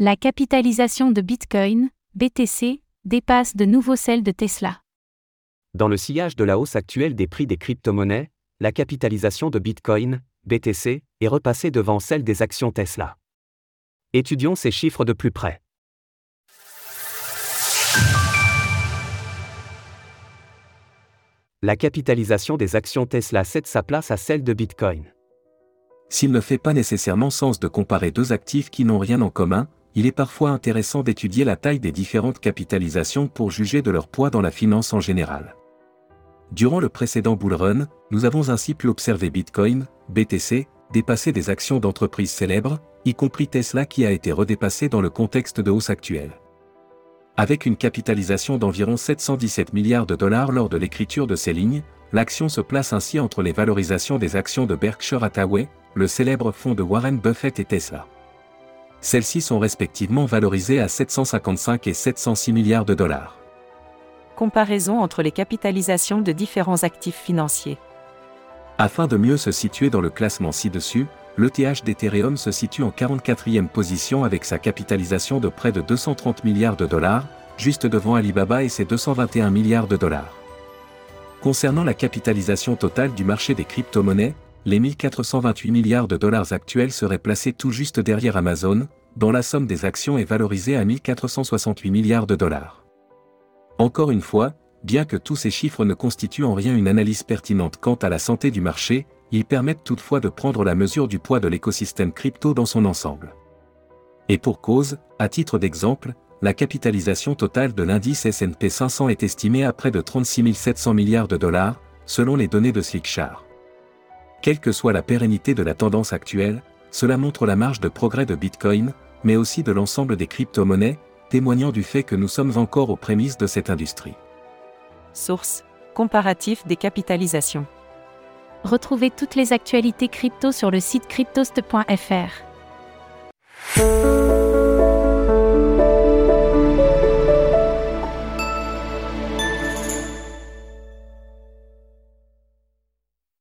La capitalisation de Bitcoin, BTC, dépasse de nouveau celle de Tesla. Dans le sillage de la hausse actuelle des prix des crypto-monnaies, la capitalisation de Bitcoin, BTC, est repassée devant celle des actions Tesla. Étudions ces chiffres de plus près. La capitalisation des actions Tesla cède sa place à celle de Bitcoin. S'il ne fait pas nécessairement sens de comparer deux actifs qui n'ont rien en commun, il est parfois intéressant d'étudier la taille des différentes capitalisations pour juger de leur poids dans la finance en général. Durant le précédent bull run, nous avons ainsi pu observer Bitcoin, BTC, dépasser des actions d'entreprises célèbres, y compris Tesla qui a été redépassé dans le contexte de hausse actuelle. Avec une capitalisation d'environ 717 milliards de dollars lors de l'écriture de ces lignes, l'action se place ainsi entre les valorisations des actions de Berkshire Hathaway, le célèbre fonds de Warren Buffett et Tesla. Celles-ci sont respectivement valorisées à 755 et 706 milliards de dollars. Comparaison entre les capitalisations de différents actifs financiers. Afin de mieux se situer dans le classement ci-dessus, l'ETH d'Ethereum se situe en 44e position avec sa capitalisation de près de 230 milliards de dollars, juste devant Alibaba et ses 221 milliards de dollars. Concernant la capitalisation totale du marché des crypto-monnaies, les 1428 milliards de dollars actuels seraient placés tout juste derrière Amazon, dont la somme des actions est valorisée à 1468 milliards de dollars. Encore une fois, bien que tous ces chiffres ne constituent en rien une analyse pertinente quant à la santé du marché, ils permettent toutefois de prendre la mesure du poids de l'écosystème crypto dans son ensemble. Et pour cause, à titre d'exemple, la capitalisation totale de l'indice S&P 500 est estimée à près de 36 700 milliards de dollars, selon les données de Slickchart. Quelle que soit la pérennité de la tendance actuelle, cela montre la marge de progrès de Bitcoin, mais aussi de l'ensemble des crypto-monnaies, témoignant du fait que nous sommes encore aux prémices de cette industrie. Source Comparatif des capitalisations. Retrouvez toutes les actualités crypto sur le site cryptost.fr.